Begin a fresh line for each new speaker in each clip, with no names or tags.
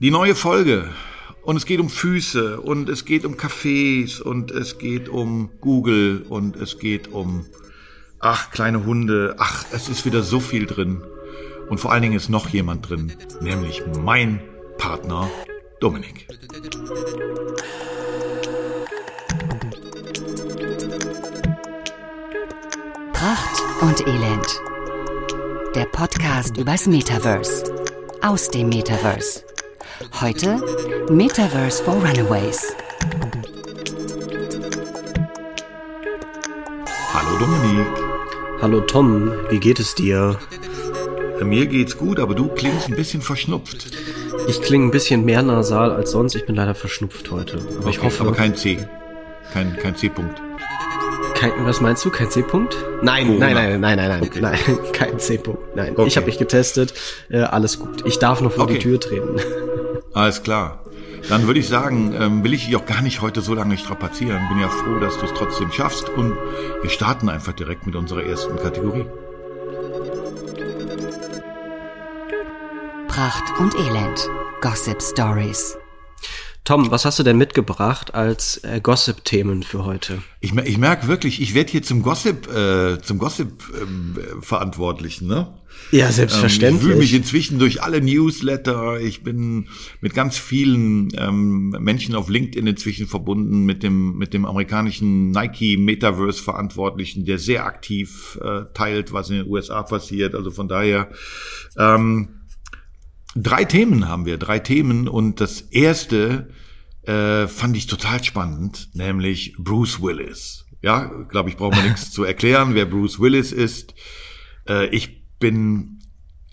Die neue Folge. Und es geht um Füße und es geht um Cafés und es geht um Google und es geht um, ach, kleine Hunde. Ach, es ist wieder so viel drin. Und vor allen Dingen ist noch jemand drin, nämlich mein Partner Dominik.
Pracht und Elend. Der Podcast übers Metaverse. Aus dem Metaverse. Heute Metaverse for Runaways.
Hallo Dominik.
Hallo Tom, wie geht es dir?
Mir geht's gut, aber du klingst ein bisschen verschnupft.
Ich klinge ein bisschen mehr nasal als sonst. Ich bin leider verschnupft heute. Aber
okay,
ich hoffe.
Aber kein C. Kein, kein C-Punkt.
Kein, was meinst du? Kein C-Punkt? Nein,
Corona.
nein, nein, nein, nein, nein,
Okay.
nein, kein C-Punkt. Nein,
Okay.
ich habe mich getestet. Äh, alles gut. Ich darf noch vor
Okay.
die Tür treten.
Alles klar. Dann würde ich sagen, ähm, will ich dich auch gar nicht heute so lange strapazieren. Bin ja froh, dass du es trotzdem schaffst. Und wir starten einfach direkt mit unserer ersten Kategorie.
Pracht und Elend. Gossip Stories.
Tom, was hast du denn mitgebracht als äh, Gossip-Themen für heute?
Ich, ich merke wirklich, ich werde hier zum Gossip, äh, zum Gossip ähm, äh, Verantwortlichen, ne?
Ja,
Ähm, ich wühle mich inzwischen durch alle Newsletter. Ich bin mit ganz vielen ähm, Menschen auf LinkedIn inzwischen verbunden, mit dem, mit dem amerikanischen Nike Metaverse Verantwortlichen, der sehr aktiv äh, teilt, was in den USA passiert. Also von daher, ähm, drei Themen haben wir, drei Themen. Und das erste äh, fand ich total spannend, nämlich Bruce Willis. Ja, glaube ich, braucht man nichts zu erklären, wer Bruce Willis ist. Äh, ich bin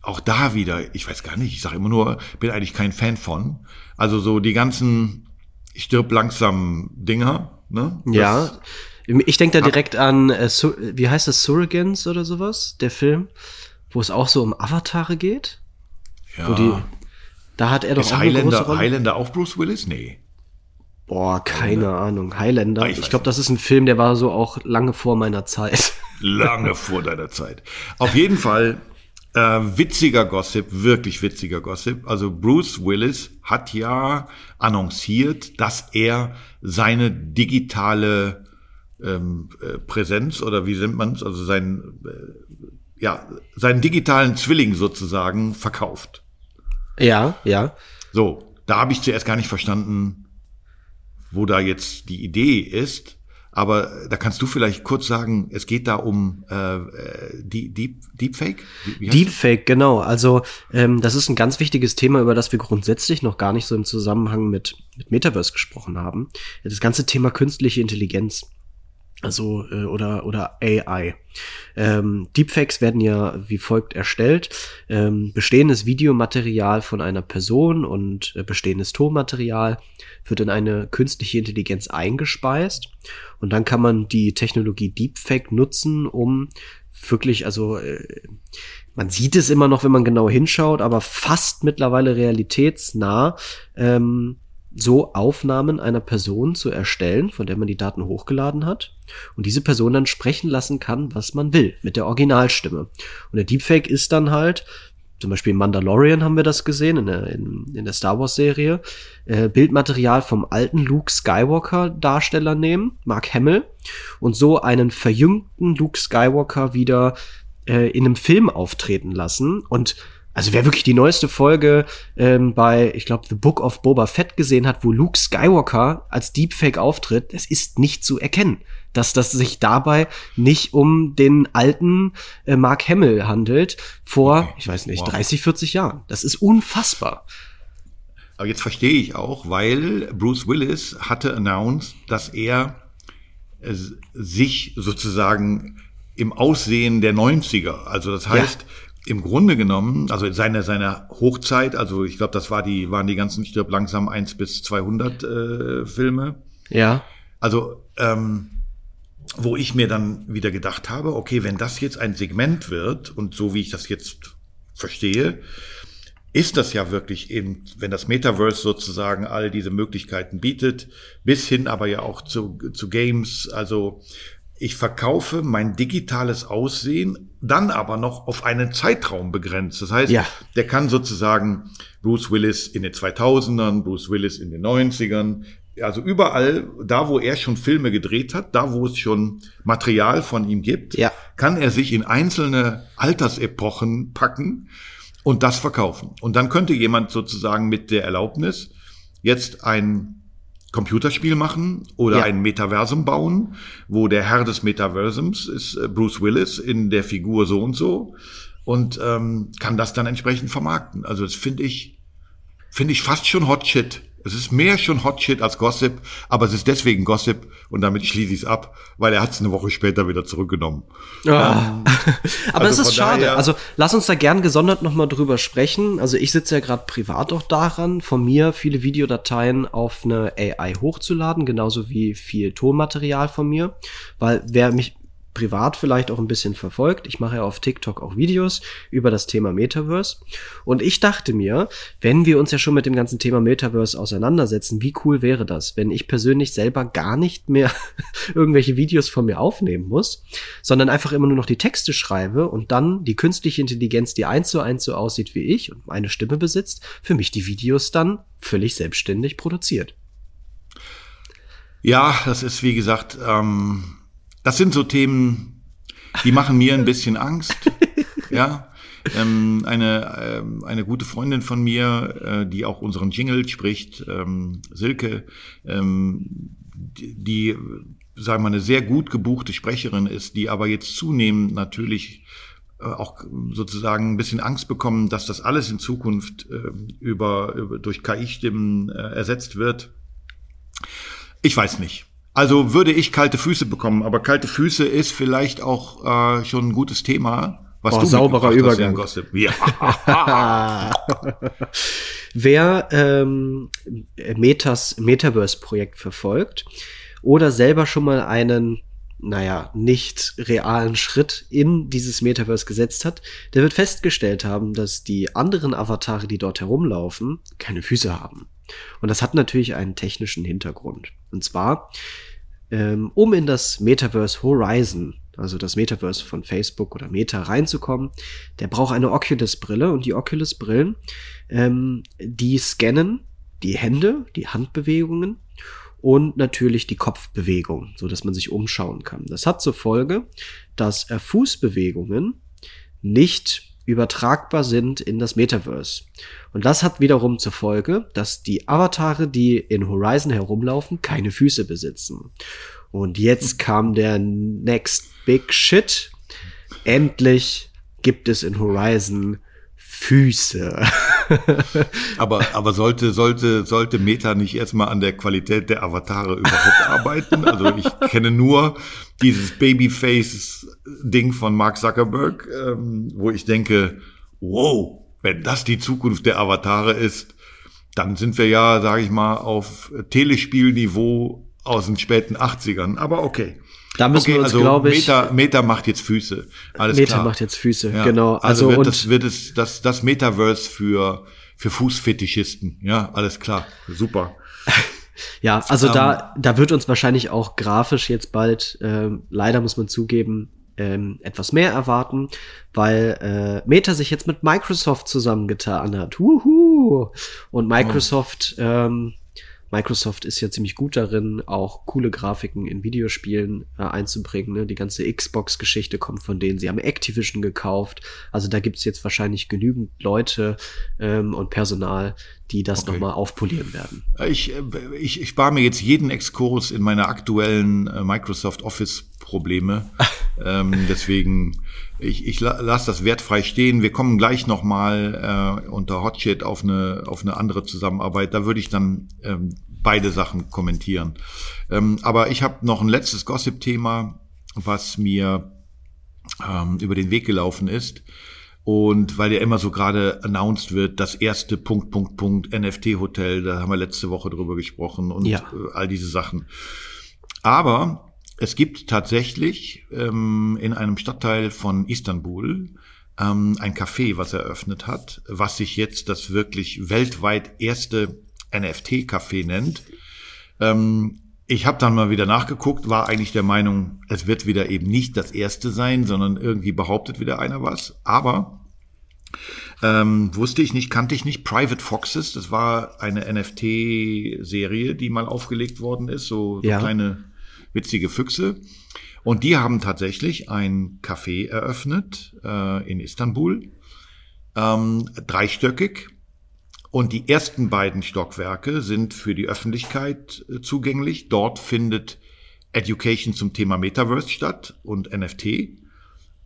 auch da wieder, ich weiß gar nicht, ich sage immer nur, bin eigentlich kein Fan von. Also so die ganzen stirb langsam Dinger, ne?
Ja. Ich denke da direkt an, äh, wie heißt das, Surrogans oder sowas, der Film, wo es auch so um Avatare geht.
Ja.
Die, da hat er doch
ist
auch eine große
Highlander,
Rolle.
Highlander auch Bruce Willis? Nee.
Boah, keine Ahnung. Highlander.
Ah, ich
Ich, glaube, das ist ein Film, der war so auch lange vor meiner Zeit.
Lange vor deiner Zeit. Auf jeden Fall äh, witziger Gossip, wirklich witziger Gossip. Also Bruce Willis hat ja annonciert, dass er seine digitale ähm, äh, Präsenz oder wie nennt man es, also sein, äh, ja, seinen digitalen Zwilling sozusagen verkauft.
Ja, ja.
So, da habe ich zuerst gar nicht verstanden, wo da jetzt die Idee ist. Aber da kannst du vielleicht kurz sagen, es geht da um äh, äh, die Deep, Deepfake?
Deepfake, genau. Also ähm, das ist ein ganz wichtiges Thema, über das wir grundsätzlich noch gar nicht so im Zusammenhang mit, mit Metaverse gesprochen haben. Das ganze Thema künstliche Intelligenz. Also äh, oder oder AI. Ähm, Deepfakes werden ja wie folgt erstellt: ähm, bestehendes Videomaterial von einer Person und äh, bestehendes Tonmaterial wird in eine künstliche Intelligenz eingespeist und dann kann man die Technologie Deepfake nutzen, um wirklich also äh, man sieht es immer noch, wenn man genau hinschaut, aber fast mittlerweile realitätsnah ähm, so Aufnahmen einer Person zu erstellen, von der man die Daten hochgeladen hat und diese Person dann sprechen lassen kann, was man will, mit der Originalstimme. Und der Deepfake ist dann halt, zum Beispiel in Mandalorian haben wir das gesehen, in der, in, in der Star Wars-Serie, äh, Bildmaterial vom alten Luke Skywalker-Darsteller nehmen, Mark Hamill, und so einen verjüngten Luke Skywalker wieder äh, in einem Film auftreten lassen. Und also wer wirklich die neueste Folge ähm, bei, ich glaube, The Book of Boba Fett gesehen hat, wo Luke Skywalker als Deepfake auftritt, es ist nicht zu erkennen, dass das sich dabei nicht um den alten äh, Mark Hamill handelt vor,
Okay.
ich weiß nicht,
Wow.
30, 40 Jahren. Das ist unfassbar.
Aber jetzt verstehe ich auch, weil Bruce Willis hatte announced, dass er äh, sich sozusagen im Aussehen der 90er, also das heißt, im Grunde genommen, also seine, seine Hochzeit, also ich glaube, das war die, waren die ganzen Stirb langsam 1 bis 200 äh, Filme,
Ja.
also, ähm, wo ich mir dann wieder gedacht habe, okay, wenn das jetzt ein Segment wird und so wie ich das jetzt verstehe, ist das ja wirklich eben, wenn das Metaverse sozusagen all diese Möglichkeiten bietet, bis hin aber ja auch zu, zu Games, also ich verkaufe mein digitales Aussehen dann aber noch auf einen Zeitraum begrenzt. Das heißt,
Ja.
der kann sozusagen Bruce Willis in den 2000ern, Bruce Willis in den 90ern, also überall, da wo er schon Filme gedreht hat, da wo es schon Material von ihm gibt,
Ja.
kann er sich in einzelne Altersepochen packen und das verkaufen. Und dann könnte jemand sozusagen mit der Erlaubnis jetzt ein Computerspiel machen oder
Ja.
ein Metaversum bauen, wo der Herr des Metaversums ist äh, Bruce Willis in der Figur so und so und ähm, kann das dann entsprechend vermarkten. Also das finde ich finde ich fast schon Hot Shit. Es ist mehr schon Hot Shit als Gossip, aber es ist deswegen Gossip und damit schließe ich es ab, weil er hat es eine Woche später wieder zurückgenommen.
Ah. Aber
also
es ist schade.
daher-
also lass uns da gern gesondert noch mal drüber sprechen. Also ich sitze ja gerade privat auch daran, von mir viele Videodateien auf eine AI hochzuladen, genauso wie viel Tonmaterial von mir. Weil wer mich privat vielleicht auch ein bisschen verfolgt, ich mache ja auf TikTok auch Videos über das Thema Metaverse. Und ich dachte mir, wenn wir uns ja schon mit dem ganzen Thema Metaverse auseinandersetzen, wie cool wäre das, wenn ich persönlich selber gar nicht mehr irgendwelche Videos von mir aufnehmen muss, sondern einfach immer nur noch die Texte schreibe und dann die künstliche Intelligenz, die eins zu eins so aussieht wie ich und meine Stimme besitzt, für mich die Videos dann völlig selbstständig produziert.
Ja, das ist wie gesagt, ähm, das sind so Themen, die machen mir ein bisschen Angst. ja, ähm, eine ähm, eine gute Freundin von mir, äh, die auch unseren Jingle spricht, ähm, Silke, ähm, die, die sagen wir mal, eine sehr gut gebuchte Sprecherin ist, die aber jetzt zunehmend natürlich äh, auch sozusagen ein bisschen Angst bekommen, dass das alles in Zukunft äh, über, über durch KI-Stimmen äh, ersetzt wird. Ich weiß nicht. Also würde ich kalte Füße bekommen, aber kalte Füße ist vielleicht auch äh, schon ein gutes Thema. Was
Boah,
du
sauberer
hast
Übergang.
im Gossip. Ja.
Wer ähm, Metas Metaverse-Projekt verfolgt oder selber schon mal einen, naja, nicht realen Schritt in dieses Metaverse gesetzt hat, der wird festgestellt haben, dass die anderen Avatare, die dort herumlaufen, keine Füße haben. Und das hat natürlich einen technischen Hintergrund. Und zwar, ähm, um in das Metaverse Horizon, also das Metaverse von Facebook oder Meta reinzukommen, der braucht eine Oculus-Brille und die Oculus-Brillen, ähm, die scannen die Hände, die Handbewegungen und natürlich die Kopfbewegung, so dass man sich umschauen kann. Das hat zur Folge, dass Fußbewegungen nicht übertragbar sind in das Metaverse. Und das hat wiederum zur Folge, dass die Avatare, die in Horizon herumlaufen, keine Füße besitzen. Und jetzt kam der Next Big Shit. Endlich gibt es in Horizon Füße.
Aber, aber sollte, sollte, sollte Meta nicht erstmal an der Qualität der Avatare überhaupt arbeiten? Also ich kenne nur dieses Babyface-Ding von Mark Zuckerberg, ähm, wo ich denke, wow, wenn das die Zukunft der Avatare ist, dann sind wir ja, sage ich mal, auf Telespielniveau aus den späten 80ern. Aber okay.
Da müssen wir uns,
also
glaube ich,
Meta, Meta macht jetzt Füße. Alles
Meta
klar.
macht jetzt Füße,
Ja,
genau.
Also,
Also,
wird
und
das wird es das das Metaverse für für Fußfetischisten. Ja, alles klar. Super.
Ja, also
Ähm,
da, da wird uns wahrscheinlich auch grafisch jetzt bald, ähm, leider muss man zugeben, ähm, etwas mehr erwarten, weil äh, Meta sich jetzt mit Microsoft zusammengetan hat. Wuhu! Und Microsoft, ähm, Microsoft ist ja ziemlich gut darin, auch coole Grafiken in Videospielen äh, einzubringen. Ne? Die ganze Xbox-Geschichte kommt von denen. Sie haben Activision gekauft. Also da gibt's jetzt wahrscheinlich genügend Leute ähm, und Personal, die das
Okay.
nochmal aufpolieren werden.
Ich, äh, ich, ich spare mir jetzt jeden Exkurs in meine aktuellen äh, Microsoft Office Probleme. ähm, deswegen, ich, ich la- lasse das wertfrei stehen. Wir kommen gleich nochmal äh, unter Hotshit auf eine, auf eine andere Zusammenarbeit. Da würde ich dann ähm, beide Sachen kommentieren. Ähm, aber ich habe noch ein letztes Gossip-Thema, was mir ähm, über den Weg gelaufen ist. Und weil ja immer so gerade announced wird, das erste Punkt, Punkt, Punkt NFT-Hotel, da haben wir letzte Woche drüber gesprochen und
Ja.
äh, all diese Sachen. Aber es gibt tatsächlich ähm, in einem Stadtteil von Istanbul ähm, ein Café, was eröffnet hat, was sich jetzt das wirklich weltweit erste NFT-Café nennt. Ähm, Ich habe dann mal wieder nachgeguckt, war eigentlich der Meinung, es wird wieder eben nicht das erste sein, sondern irgendwie behauptet wieder einer was. Aber ähm, wusste ich nicht, kannte ich nicht. Private Foxes, das war eine NFT-Serie, die mal aufgelegt worden ist, so, so
Ja.
kleine witzige Füchse. Und die haben tatsächlich ein Café eröffnet äh, in Istanbul, ähm, dreistöckig. Und die ersten beiden Stockwerke sind für die Öffentlichkeit äh, zugänglich. Dort findet Education zum Thema Metaverse statt und NFT.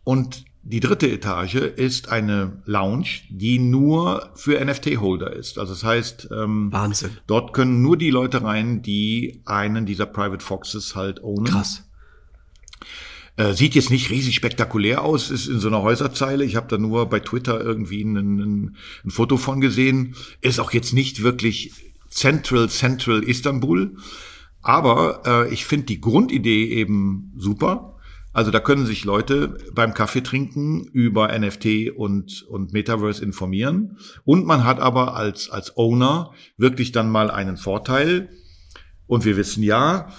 Und die dritte Etage ist eine Lounge, die nur für NFT-Holder ist. Also das heißt, ähm,
Wahnsinn.
dort können nur die Leute rein, die einen dieser Private Foxes halt ownen.
Krass.
Äh, sieht jetzt nicht riesig spektakulär aus, ist in so einer Häuserzeile. Ich habe da nur bei Twitter irgendwie ein, ein, ein Foto von gesehen. Ist auch jetzt nicht wirklich Central, Central Istanbul. Aber äh, ich finde die Grundidee eben super. Also da können sich Leute beim Kaffee trinken über NFT und, und Metaverse informieren. Und man hat aber als, als Owner wirklich dann mal einen Vorteil. Und wir wissen ja,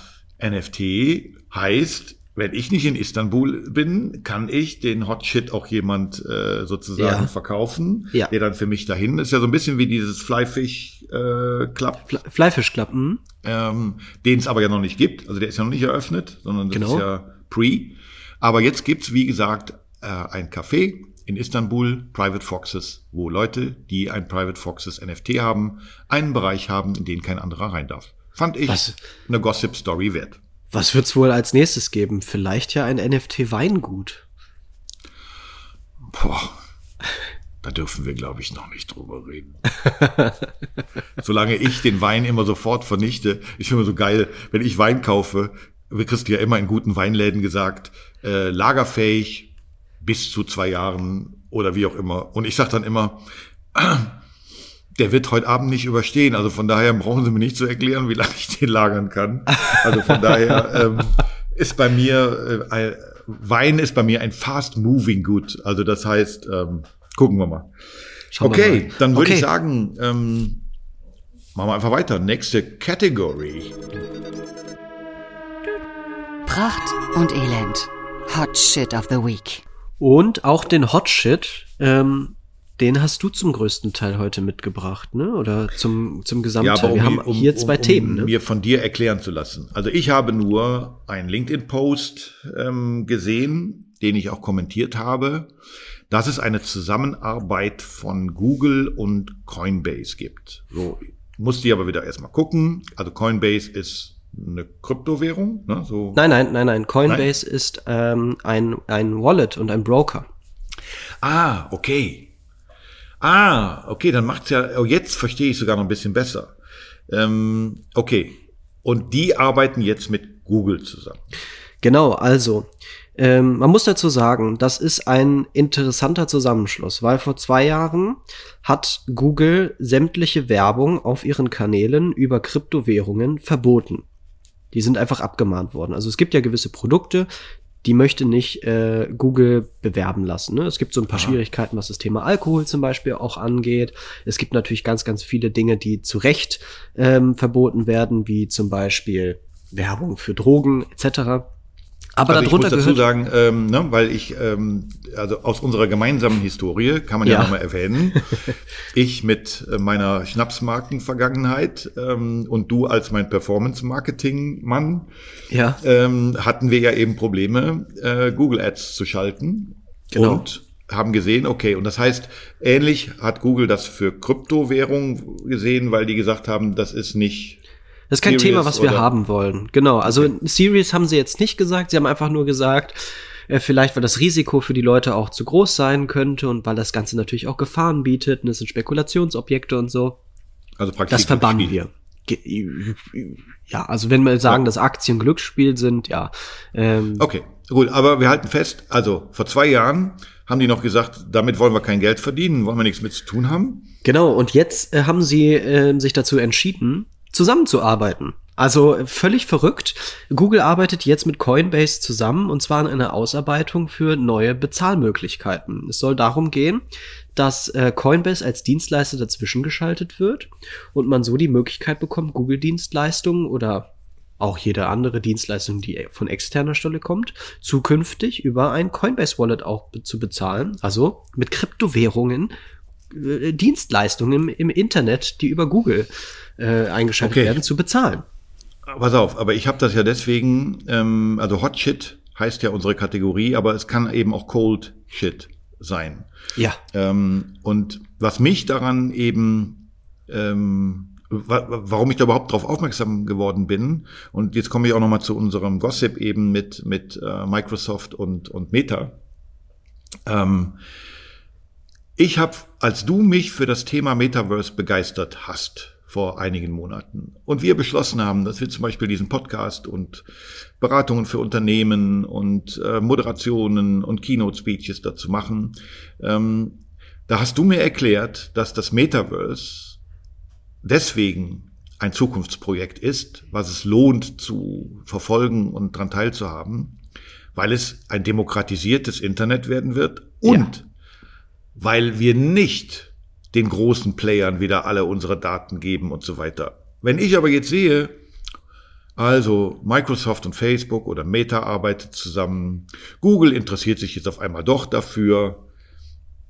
NFT heißt, wenn ich nicht in Istanbul bin, kann ich den Hot Shit auch jemand äh, sozusagen
Ja.
verkaufen,
Ja.
der dann für mich dahin ist. Ja so ein bisschen wie dieses Flyfish äh, Club,
Fle Fleischfischklappen.
ähm, den es aber ja noch nicht gibt. Also der ist ja noch nicht eröffnet, sondern das
Genau.
ist ja pre. Aber jetzt gibt's wie gesagt, äh, ein Café in Istanbul, Private Foxes, wo Leute, die ein Private Foxes NFT haben, einen Bereich haben, in den kein anderer rein darf. Fand ich
Was?
eine Gossip-Story wert.
Was wird's wohl als nächstes geben? Vielleicht ja ein NFT-Weingut.
Boah, da dürfen wir, glaube ich, noch nicht drüber reden. Solange ich den Wein immer sofort vernichte, ich finde immer so geil, wenn ich Wein kaufe, wir kriegst ja immer in guten Weinläden gesagt, äh, lagerfähig bis zu zwei Jahren oder wie auch immer. Und ich sage dann immer, der wird heute Abend nicht überstehen. Also von daher brauchen Sie mir nicht zu erklären, wie lange ich den lagern kann. Also von daher ähm, ist bei mir äh, ein, Wein ist bei mir ein fast moving good. Also das heißt, ähm, gucken wir mal.
Schauen wir
okay,
mal.
dann würde
Okay.
ich sagen, ähm, machen wir einfach weiter. Nächste Category.
Pracht und Elend. Hot Shit of the Week.
Und auch den Hot Shit, ähm, den hast du zum größten Teil heute mitgebracht, ne? Oder zum, zum Gesamtteil. Wir haben
um-
hier zwei
um,
Themen,
um
ne?
mir von dir erklären zu lassen. Also ich habe nur einen LinkedIn-Post ähm, gesehen, den ich auch kommentiert habe, dass es eine Zusammenarbeit von Google und Coinbase gibt. So musste ich aber wieder erstmal gucken. Also Coinbase ist eine Kryptowährung, ne? So.
Nein, nein, nein, nein. Coinbase ist ähm, ein, ein Wallet und ein Broker.
Ah, okay. Ah, okay, dann macht's ja, oh, jetzt verstehe ich sogar noch ein bisschen besser. Ähm, okay. Und die arbeiten jetzt mit Google zusammen.
Genau, also ähm, man muss dazu sagen, das ist ein interessanter Zusammenschluss, weil vor zwei Jahren hat Google sämtliche Werbung auf ihren Kanälen über Kryptowährungen verboten. Die sind einfach abgemahnt worden. Also es gibt ja gewisse Produkte, die möchte nicht äh, Google bewerben lassen. Ne? Es gibt so ein paar Schwierigkeiten, was das Thema Alkohol zum Beispiel auch angeht. Es gibt natürlich ganz, ganz viele Dinge, die zu Recht ähm, verboten werden, wie zum Beispiel Werbung für Drogen etc. Aber
also ich
darunter
muss dazu sagen, ähm, ne, weil ich, ähm, also aus unserer gemeinsamen Historie, kann man ja,
Ja.
nochmal erwähnen, ich mit äh, meiner Schnapsmarken-Vergangenheit ähm, und du als mein Performance-Marketing-Mann,
ja
ähm, hatten wir ja eben Probleme, äh, Google Ads zu schalten.
Genau.
Und haben gesehen, okay, und das heißt, ähnlich hat Google das für Kryptowährung gesehen, weil die gesagt haben, das ist nicht
Das ist kein
Serious
Thema, was wir
oder-
haben wollen. Genau. Also Series haben sie jetzt nicht gesagt. Sie haben einfach nur gesagt, äh, vielleicht weil das Risiko für die Leute auch zu groß sein könnte und weil das Ganze natürlich auch Gefahren bietet und es sind Spekulationsobjekte und so.
also praktisch
Das verbannen wir. Ja, also wenn wir sagen, dass Aktien Glücksspiel sind, ja. Ähm,
Okay, gut, aber wir halten fest, also vor zwei Jahren haben die noch gesagt, damit wollen wir kein Geld verdienen, wollen wir nichts mit zu tun haben.
Genau, und jetzt äh, haben sie äh, sich dazu entschieden, zusammenzuarbeiten. Also äh, völlig verrückt. Google arbeitet jetzt mit Coinbase zusammen und zwar in einer Ausarbeitung für neue Bezahlmöglichkeiten. Es soll darum gehen, dass äh, Coinbase als Dienstleister dazwischen geschaltet wird und man so die Möglichkeit bekommt, Google-Dienstleistungen oder auch jede andere Dienstleistung, die von externer Stelle kommt, zukünftig über ein Coinbase Wallet auch zu bezahlen. Also mit Kryptowährungen, äh, Dienstleistungen im, im, Internet, die über Google äh, eingeschaltet okay. werden, zu bezahlen.
Pass auf, aber ich habe das ja deswegen, ähm, also Hot Shit heißt ja unsere Kategorie, aber es kann eben auch Cold Shit sein.
Ja.
Ähm, und was mich daran eben ähm, warum ich da überhaupt drauf aufmerksam geworden bin. Und jetzt komme ich auch nochmal zu unserem Gossip eben mit, mit äh, Microsoft und, und Meta. Ähm, ich habe, als du mich für das Thema Metaverse begeistert hast, vor einigen Monaten. Und wir beschlossen haben, dass wir zum Beispiel diesen Podcast und Beratungen für Unternehmen und äh, Moderationen und Keynote-Speeches dazu machen. Ähm, da hast du mir erklärt, dass das Metaverse deswegen ein Zukunftsprojekt ist, was es lohnt zu verfolgen und daran teilzuhaben, weil es ein demokratisiertes Internet werden wird und ja. Weil wir nicht den großen Playern wieder alle unsere Daten geben und so weiter. Wenn ich aber jetzt sehe, also Microsoft und Facebook oder Meta arbeitet zusammen, Google interessiert sich jetzt auf einmal doch dafür,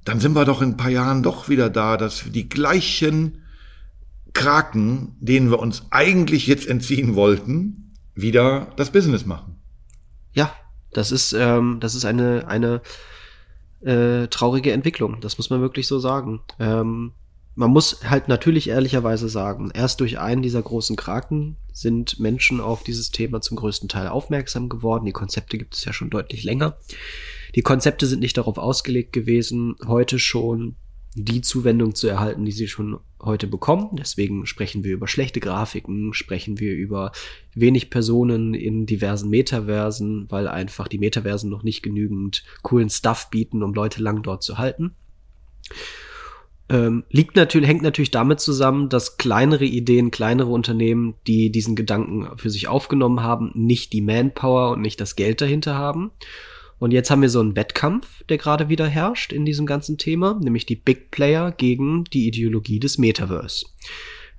dann sind wir doch in ein paar Jahren doch wieder da, dass wir die gleichen Kraken, denen wir uns eigentlich jetzt entziehen wollten, wieder das Business machen.
Ja, das ist, ähm, das ist eine, eine äh, traurige Entwicklung. Das muss man wirklich so sagen. Ähm, man muss halt natürlich ehrlicherweise sagen, erst durch einen dieser großen Kraken sind Menschen auf dieses Thema zum größten Teil aufmerksam geworden. Die Konzepte gibt es ja schon deutlich länger. Die Konzepte sind nicht darauf ausgelegt gewesen, heute schon die Zuwendung zu erhalten, die sie schon heute bekommen. Deswegen sprechen wir über schlechte Grafiken, sprechen wir über wenig Personen in diversen Metaversen, weil einfach die Metaversen noch nicht genügend coolen Stuff bieten, um Leute lang dort zu halten. Ähm, liegt natürlich, hängt natürlich damit zusammen, dass kleinere Ideen, kleinere Unternehmen, die diesen Gedanken für sich aufgenommen haben, nicht die Manpower und nicht das Geld dahinter haben. Und jetzt haben wir so einen Wettkampf, der gerade wieder herrscht in diesem ganzen Thema, nämlich die Big Player gegen die Ideologie des Metaverse.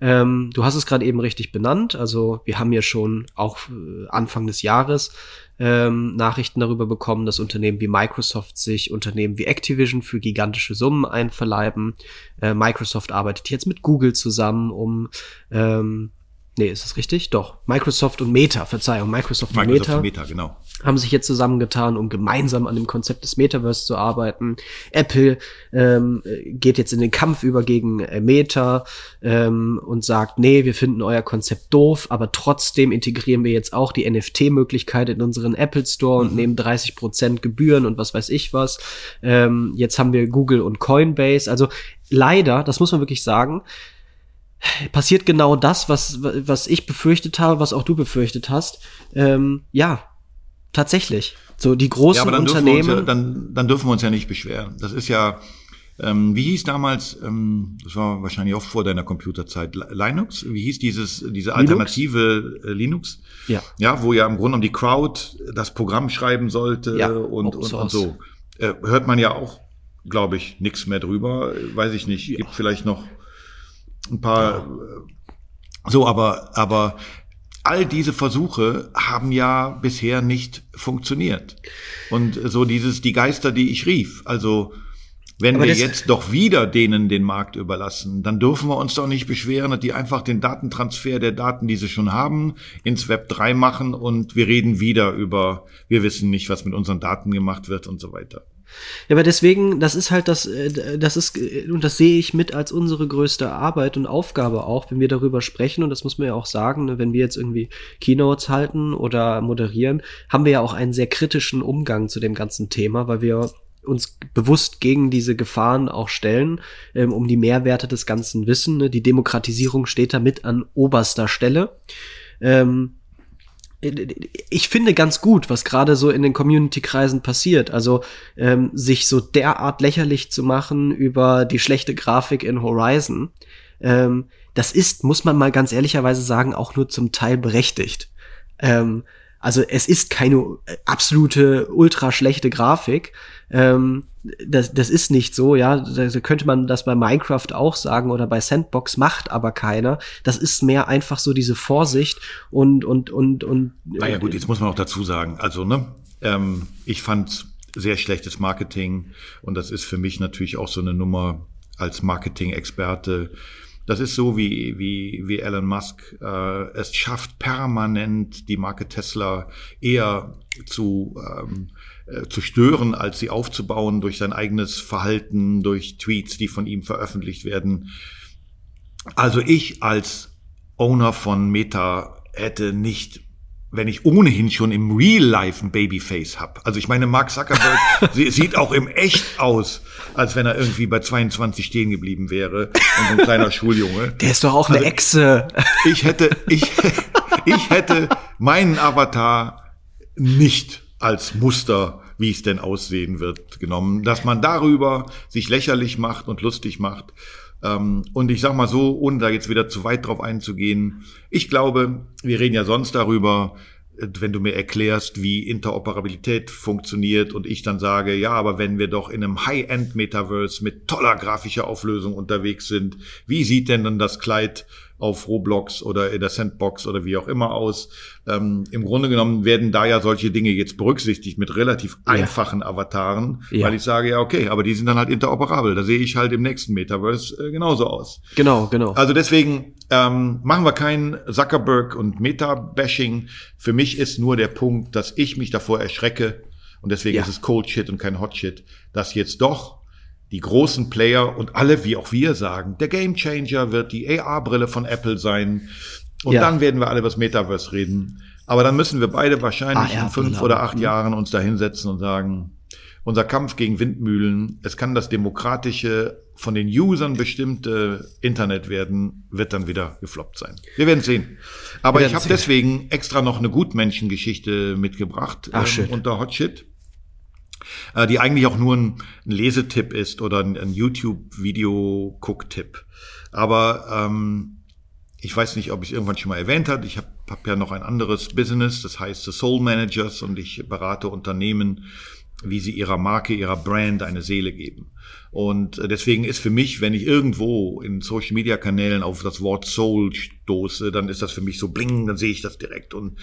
Ähm, du hast es gerade eben richtig benannt. Also wir haben ja schon auch äh, Anfang des Jahres ähm, Nachrichten darüber bekommen, dass Unternehmen wie Microsoft sich Unternehmen wie Activision für gigantische Summen einverleiben. Äh, Microsoft arbeitet jetzt mit Google zusammen, um ähm, Nee, ist das richtig? Doch. Microsoft und Meta, Verzeihung, Microsoft, Microsoft und Meta, und Meta genau. haben sich jetzt zusammengetan, um gemeinsam an dem Konzept des Metaverse zu arbeiten. Apple ähm, geht jetzt in den Kampf über gegen äh, Meta ähm, und sagt, nee, wir finden euer Konzept doof, aber trotzdem integrieren wir jetzt auch die NFT-Möglichkeit in unseren Apple Store mhm. und nehmen 30 Prozent Gebühren und was weiß ich was. Ähm, jetzt haben wir Google und Coinbase. Also leider, das muss man wirklich sagen, passiert genau das, was, was ich befürchtet habe, was auch du befürchtet hast. Ähm, ja, tatsächlich. So die großen ja, aber dann Unternehmen.
Ja, dann, dann dürfen wir uns ja nicht beschweren. Das ist ja, ähm, wie hieß damals, ähm, das war wahrscheinlich auch vor deiner Computerzeit, Linux? Wie hieß dieses, diese alternative Linux? Äh, Linux?
Ja.
Ja, wo ja im Grunde um die Crowd das Programm schreiben sollte ja, und, und, und, so. Äh, hört man ja auch, glaube ich, nichts mehr drüber. Weiß ich nicht. Gibt vielleicht noch ein paar, so, aber, aber all diese Versuche haben ja bisher nicht funktioniert. Und so dieses, die Geister, die ich rief, also, wenn aber wir jetzt doch wieder denen den Markt überlassen, dann dürfen wir uns doch nicht beschweren, dass die einfach den Datentransfer der Daten, die sie schon haben, ins Web 3 machen und wir reden wieder über, wir wissen nicht, was mit unseren Daten gemacht wird und so weiter.
Ja, aber deswegen, das ist halt das, äh, das ist, äh, und das sehe ich mit als unsere größte Arbeit und Aufgabe auch, wenn wir darüber sprechen, und das muss man ja auch sagen, ne, wenn wir jetzt irgendwie Keynotes halten oder moderieren, haben wir ja auch einen sehr kritischen Umgang zu dem ganzen Thema, weil wir uns bewusst gegen diese Gefahren auch stellen, ähm, um die Mehrwerte des Ganzen wissen. Ne? Die Demokratisierung steht da mit an oberster Stelle. Ähm, ich finde ganz gut, was gerade so in den Community-Kreisen passiert. Also ähm, sich so derart lächerlich zu machen über die schlechte Grafik in Horizon. Ähm, das ist, muss man mal ganz ehrlicherweise sagen, auch nur zum Teil berechtigt. Ähm, Also es ist keine äh, absolute ultra schlechte Grafik. Ähm, das, das ist nicht so, ja. Da könnte man das bei Minecraft auch sagen oder bei Sandbox macht aber keiner. Das ist mehr einfach so diese Vorsicht und und und und.
Naja gut, jetzt muss man auch dazu sagen, also ne, ähm, ich fand sehr schlechtes Marketing und das ist für mich natürlich auch so eine Nummer als Marketing-Experte das ist so wie, wie, wie Elon Musk äh, es schafft, permanent die Marke Tesla eher zu, ähm, äh, zu stören, als sie aufzubauen durch sein eigenes Verhalten, durch Tweets, die von ihm veröffentlicht werden. Also ich als Owner von Meta hätte nicht wenn ich ohnehin schon im Real Life ein Babyface hab. Also ich meine, Mark Zuckerberg sieht auch im Echt aus, als wenn er irgendwie bei 22 stehen geblieben wäre und so ein kleiner Schuljunge.
Der ist doch auch eine also, Echse.
Ich hätte, ich, ich hätte meinen Avatar nicht als Muster, wie es denn aussehen wird, genommen. Dass man darüber sich lächerlich macht und lustig macht. Ähm, und ich sag mal so, ohne da jetzt wieder zu weit drauf einzugehen, ich glaube, wir reden ja sonst darüber, wenn du mir erklärst, wie Interoperabilität funktioniert und ich dann sage, ja, aber wenn wir doch in einem High-End-Metaverse mit toller grafischer Auflösung unterwegs sind, wie sieht denn dann das Kleid auf Roblox oder in der Sandbox oder wie auch immer aus. Ähm, Im Grunde genommen werden da ja solche Dinge jetzt berücksichtigt mit relativ ja. einfachen Avataren, ja. weil ich sage, ja, okay, aber die sind dann halt interoperabel. Da sehe ich halt im nächsten Metaverse äh, genauso aus.
Genau, genau.
Also deswegen ähm, machen wir kein Zuckerberg und Meta-Bashing. Für mich ist nur der Punkt, dass ich mich davor erschrecke, und deswegen ja. ist es Cold Shit und kein Hot Shit, dass jetzt doch die großen Player und alle, wie auch wir sagen, der Game Changer wird die AR-Brille von Apple sein. Und ja. dann werden wir alle über das Metaverse reden. Aber dann müssen wir beide wahrscheinlich ah, in fünf genau. oder acht mhm. Jahren uns da hinsetzen und sagen, unser Kampf gegen Windmühlen, es kann das demokratische, von den Usern bestimmte Internet werden, wird dann wieder gefloppt sein. Wir werden sehen. Aber ich habe deswegen extra noch eine Gutmenschengeschichte mitgebracht
Ach, ähm,
unter Hot Shit äh, die eigentlich auch nur ein, ein Lesetipp ist oder ein, ein YouTube-Video-Guck-Tipp. Aber ähm, ich weiß nicht, ob ich es irgendwann schon mal erwähnt habe. Ich habe hab ja noch ein anderes Business, das heißt The Soul Managers und ich berate Unternehmen, wie sie ihrer Marke, ihrer Brand eine Seele geben. Und äh, deswegen ist für mich, wenn ich irgendwo in Social Media Kanälen auf das Wort Soul stoße, dann ist das für mich so bling, dann sehe ich das direkt und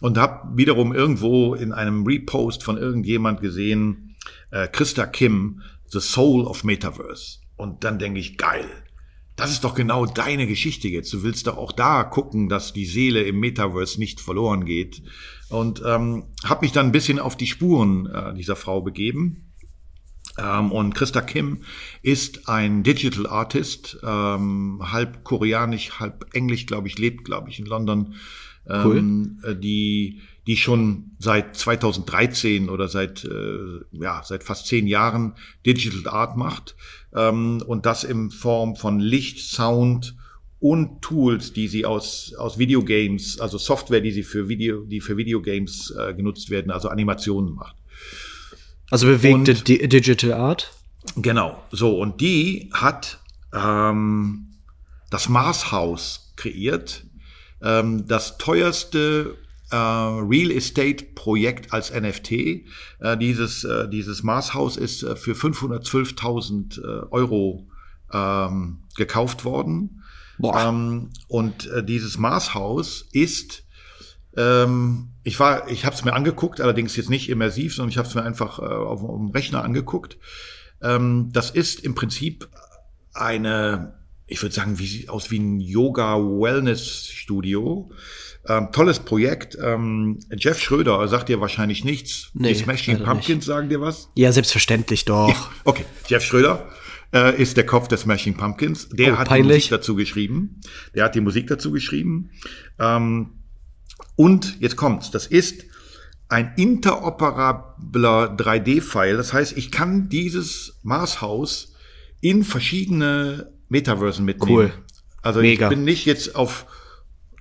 und habe wiederum irgendwo in einem Repost von irgendjemand gesehen, äh, Christa Kim, The Soul of Metaverse. Und dann denke ich, geil. Das ist doch genau deine Geschichte jetzt. Du willst doch auch da gucken, dass die Seele im Metaverse nicht verloren geht. Und ähm, habe mich dann ein bisschen auf die Spuren äh, dieser Frau begeben. Ähm, und Christa Kim ist ein Digital Artist, ähm, halb koreanisch, halb englisch, glaube ich, lebt, glaube ich, in London
Cool. Ähm,
äh, die, die schon seit 2013 oder seit, äh, ja, seit fast zehn Jahren Digital Art macht. Ähm, und das in Form von Licht, Sound und Tools, die sie aus, aus Videogames, also Software, die sie für Video, die für Videogames äh, genutzt werden, also Animationen macht.
Also bewegte und, Digital Art?
Genau. So, und die hat ähm, das Mars House kreiert ähm, das teuerste äh, Real Estate Projekt als NFT. Äh, dieses, äh, dieses Marshaus ist äh, für 512.000 äh, Euro ähm, gekauft worden. Ähm, und äh, dieses Marshaus ist ähm, ich war, ich habe es mir angeguckt, allerdings jetzt nicht immersiv, sondern ich habe es mir einfach äh, auf, auf, dem Rechner angeguckt. Ähm, das ist im Prinzip eine ich würde sagen, wie sieht aus wie ein Yoga-Wellness-Studio. Ähm, tolles Projekt. Ähm, Jeff Schröder sagt dir wahrscheinlich nichts. Nee, Die Smashing Pumpkins nicht. sagen dir was?
Ja, selbstverständlich doch. Ja,
okay, Jeff Schröder äh, ist der Kopf der Smashing Pumpkins. Der oh, hat peinlich. die Musik dazu geschrieben. Der hat die Musik dazu geschrieben. Ähm, und jetzt kommt's. Das ist ein interoperabler 3D-File. Das heißt, ich kann dieses Marshaus in verschiedene Metaversen mitnehmen. Cool. Also Mega. ich bin nicht jetzt auf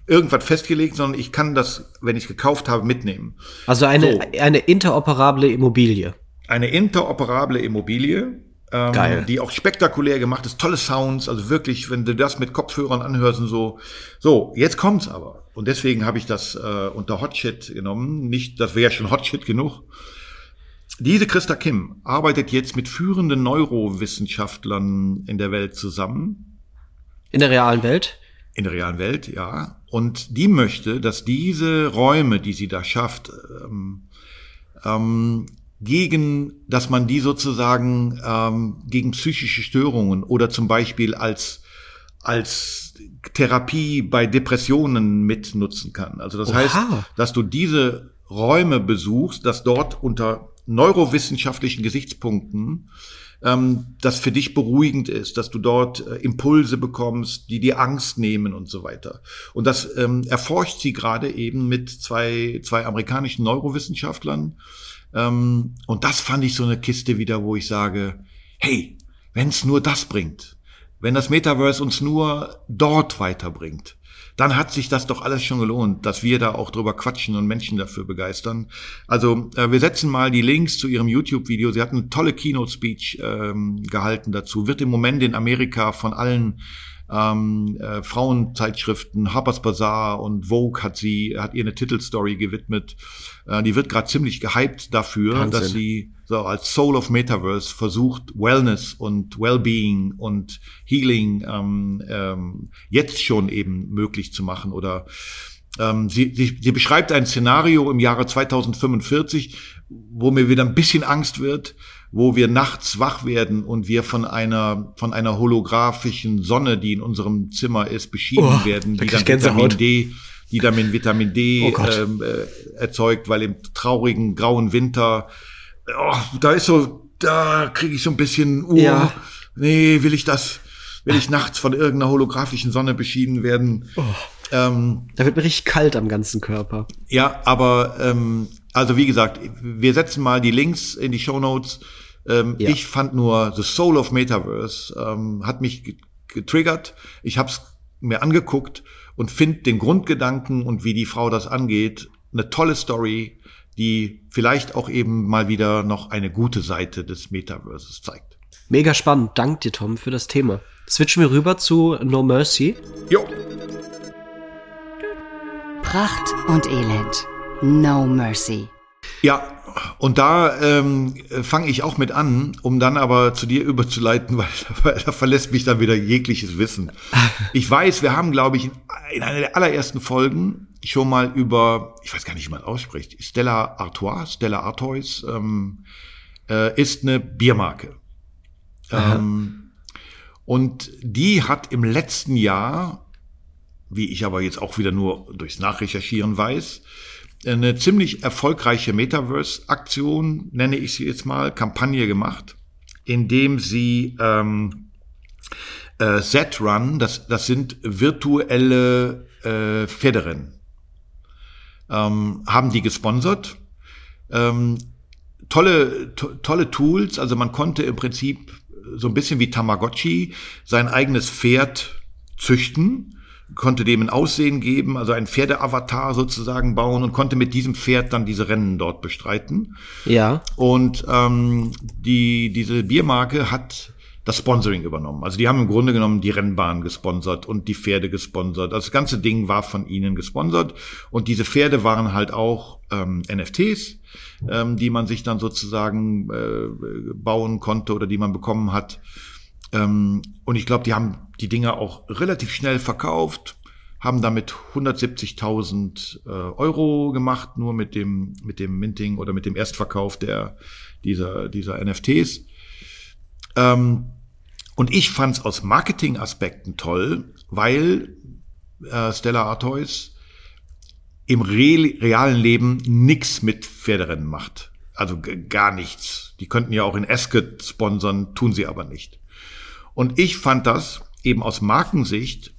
irgendwas festgelegt, sondern ich kann das, wenn ich es gekauft habe, mitnehmen.
Also eine, so. eine interoperable Immobilie.
Eine interoperable Immobilie, ähm, Geil. die auch spektakulär gemacht ist, tolle Sounds, also wirklich, wenn du das mit Kopfhörern anhörst und so. So, jetzt kommt's aber. Und deswegen habe ich das äh, unter Hotshit genommen. Nicht, das wäre ja schon Hotshit genug. Diese Christa Kim arbeitet jetzt mit führenden Neurowissenschaftlern in der Welt zusammen.
In der realen Welt?
In der realen Welt, ja. Und die möchte, dass diese Räume, die sie da schafft, ähm, ähm, gegen, dass man die sozusagen ähm, gegen psychische Störungen oder zum Beispiel als als Therapie bei Depressionen mitnutzen kann. Also das Oha. heißt, dass du diese Räume besuchst, dass dort unter neurowissenschaftlichen Gesichtspunkten ähm, das für dich beruhigend ist, dass du dort äh, Impulse bekommst, die dir Angst nehmen und so weiter. Und das ähm, erforscht sie gerade eben mit zwei, zwei amerikanischen Neurowissenschaftlern. Ähm, und das fand ich so eine Kiste wieder, wo ich sage, hey, wenn es nur das bringt, wenn das Metaverse uns nur dort weiterbringt, dann hat sich das doch alles schon gelohnt, dass wir da auch drüber quatschen und Menschen dafür begeistern. Also äh, wir setzen mal die Links zu ihrem YouTube-Video. Sie hat eine tolle Keynote-Speech ähm, gehalten dazu. Wird im Moment in Amerika von allen ähm, äh, Frauenzeitschriften, Harper's Bazaar und Vogue hat sie, hat ihr eine Titelstory gewidmet. Äh, die wird gerade ziemlich gehypt dafür, Wahnsinn. dass sie so als Soul of Metaverse versucht, Wellness und Wellbeing und Healing ähm, ähm, jetzt schon eben möglich zu machen oder ähm, sie, sie, sie beschreibt ein Szenario im Jahre 2045, wo mir wieder ein bisschen Angst wird, wo wir nachts wach werden und wir von einer, von einer holographischen Sonne, die in unserem Zimmer ist, beschieden oh, werden, die dann Vitamin D, die dann mit Vitamin D oh ähm, äh, erzeugt, weil im traurigen grauen Winter, oh, da ist so, da kriege ich so ein bisschen, uh, ja. nee, will ich das, will ich nachts von irgendeiner holographischen Sonne beschieden werden. Oh.
Ähm, da wird mir richtig kalt am ganzen Körper.
Ja, aber ähm, also wie gesagt, wir setzen mal die Links in die Show Notes. Ähm, ja. Ich fand nur The Soul of Metaverse ähm, hat mich getriggert. Ich habe es mir angeguckt und finde den Grundgedanken und wie die Frau das angeht eine tolle Story, die vielleicht auch eben mal wieder noch eine gute Seite des Metaverses zeigt.
Mega spannend. Dank dir, Tom, für das Thema. Switchen wir rüber zu No Mercy.
Jo.
Pracht und Elend. No Mercy.
Ja, und da ähm, fange ich auch mit an, um dann aber zu dir überzuleiten, weil, weil da verlässt mich dann wieder jegliches Wissen. Ich weiß, wir haben, glaube ich, in, in einer der allerersten Folgen schon mal über, ich weiß gar nicht, wie man ausspricht, Stella Artois, Stella Artois, ähm, äh, ist eine Biermarke. Ähm, und die hat im letzten Jahr, wie ich aber jetzt auch wieder nur durchs Nachrecherchieren weiß, eine ziemlich erfolgreiche Metaverse-Aktion, nenne ich sie jetzt mal, Kampagne gemacht, indem sie ähm, äh, Z-Run, das, das sind virtuelle äh, Pferderennen, ähm, haben die gesponsert. Ähm, tolle, to, tolle Tools, also man konnte im Prinzip so ein bisschen wie Tamagotchi sein eigenes Pferd züchten konnte dem ein Aussehen geben, also ein Pferdeavatar sozusagen bauen und konnte mit diesem Pferd dann diese Rennen dort bestreiten.
Ja.
Und ähm, die, diese Biermarke hat das Sponsoring übernommen. Also die haben im Grunde genommen die Rennbahn gesponsert und die Pferde gesponsert. Also das ganze Ding war von ihnen gesponsert und diese Pferde waren halt auch ähm, NFTs, ähm, die man sich dann sozusagen äh, bauen konnte oder die man bekommen hat. Ähm, und ich glaube, die haben die Dinger auch relativ schnell verkauft, haben damit 170.000 äh, Euro gemacht, nur mit dem, mit dem Minting oder mit dem Erstverkauf der, dieser, dieser NFTs. Ähm, und ich fand es aus Marketingaspekten toll, weil äh, Stella Artois im re realen Leben nix mit Pferderennen macht. Also gar nichts. Die könnten ja auch in Ascot sponsern, tun sie aber nicht. Und ich fand das eben aus Markensicht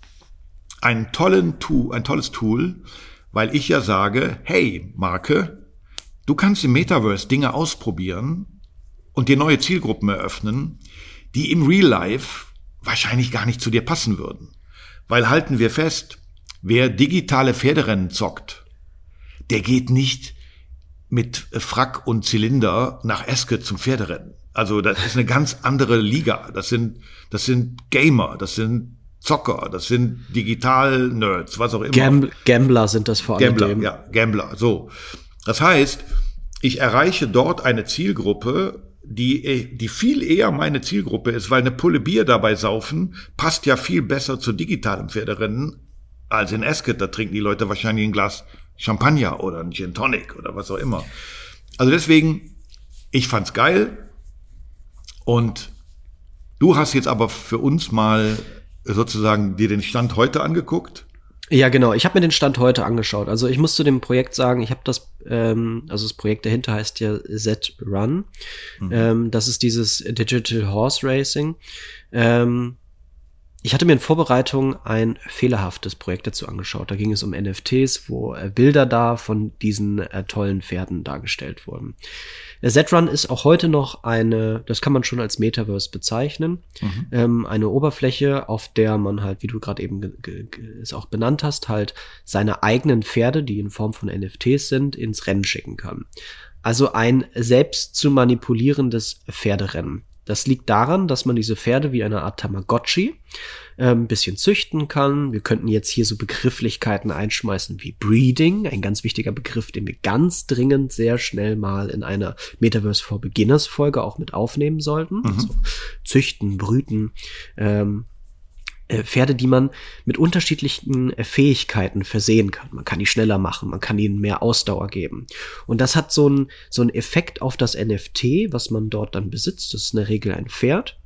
ein, tollen Tool, ein tolles Tool, weil ich ja sage, hey Marke, du kannst im Metaverse Dinge ausprobieren und dir neue Zielgruppen eröffnen, die im Real Life wahrscheinlich gar nicht zu dir passen würden. Weil halten wir fest, wer digitale Pferderennen zockt, der geht nicht mit Frack und Zylinder nach Eske zum Pferderennen. Also das ist eine ganz andere Liga. Das sind, das sind Gamer, das sind Zocker, das sind Digital-Nerds, was auch immer.
Gam Gambler sind das vor allem.
Gambler, ja, Gambler, so. Das heißt, ich erreiche dort eine Zielgruppe, die, die viel eher meine Zielgruppe ist, weil eine Pulle Bier dabei saufen passt ja viel besser zu digitalen Pferderennen als in Ascot. Da trinken die Leute wahrscheinlich ein Glas Champagner oder ein Gin Tonic oder was auch immer. Also deswegen, ich fand's geil und du hast jetzt aber für uns mal sozusagen dir den Stand heute angeguckt.
Ja, genau. Ich habe mir den Stand heute angeschaut. Also ich muss zu dem Projekt sagen, ich habe das, ähm, also das Projekt dahinter heißt ja Z-Run. Mhm. Ähm, das ist dieses Digital Horse Racing. Ähm, ich hatte mir in Vorbereitung ein fehlerhaftes Projekt dazu angeschaut. Da ging es um NFTs, wo äh, Bilder da von diesen äh, tollen Pferden dargestellt wurden. Z-Run ist auch heute noch eine, das kann man schon als Metaverse bezeichnen, mhm. ähm, eine Oberfläche, auf der man halt, wie du gerade eben es auch benannt hast, halt seine eigenen Pferde, die in Form von NFTs sind, ins Rennen schicken kann. Also ein selbst zu manipulierendes Pferderennen. Das liegt daran, dass man diese Pferde wie eine Art Tamagotchi äh, ein bisschen züchten kann. Wir könnten jetzt hier so Begrifflichkeiten einschmeißen wie Breeding, ein ganz wichtiger Begriff, den wir ganz dringend sehr schnell mal in einer Metaverse for Beginners Folge auch mit aufnehmen sollten. Mhm. Also züchten, brüten. Ähm, äh, Pferde, die man mit unterschiedlichen äh, Fähigkeiten versehen kann. Man kann die schneller machen, man kann ihnen mehr Ausdauer geben. Und das hat so einen so einen Effekt auf das NFT, was man dort dann besitzt. Das ist in der Regel ein Pferd.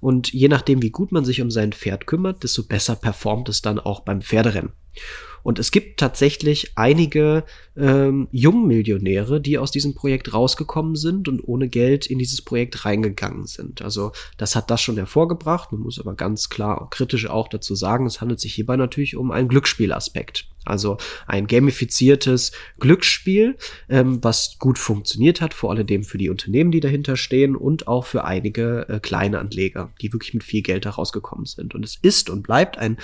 Und je nachdem, wie gut man sich um sein Pferd kümmert, desto besser performt es dann auch beim Pferderennen. Und es gibt tatsächlich einige ähm, Jungmillionäre, die aus diesem Projekt rausgekommen sind und ohne Geld in dieses Projekt reingegangen sind. Also das hat das schon hervorgebracht. Man muss aber ganz klar kritisch auch dazu sagen, es handelt sich hierbei natürlich um einen Glücksspielaspekt. Also ein gamifiziertes Glücksspiel, ähm, was gut funktioniert hat, vor allem für die Unternehmen, die dahinter stehen und auch für einige äh, kleine Anleger, die wirklich mit viel Geld da rausgekommen sind. Und es ist und bleibt ein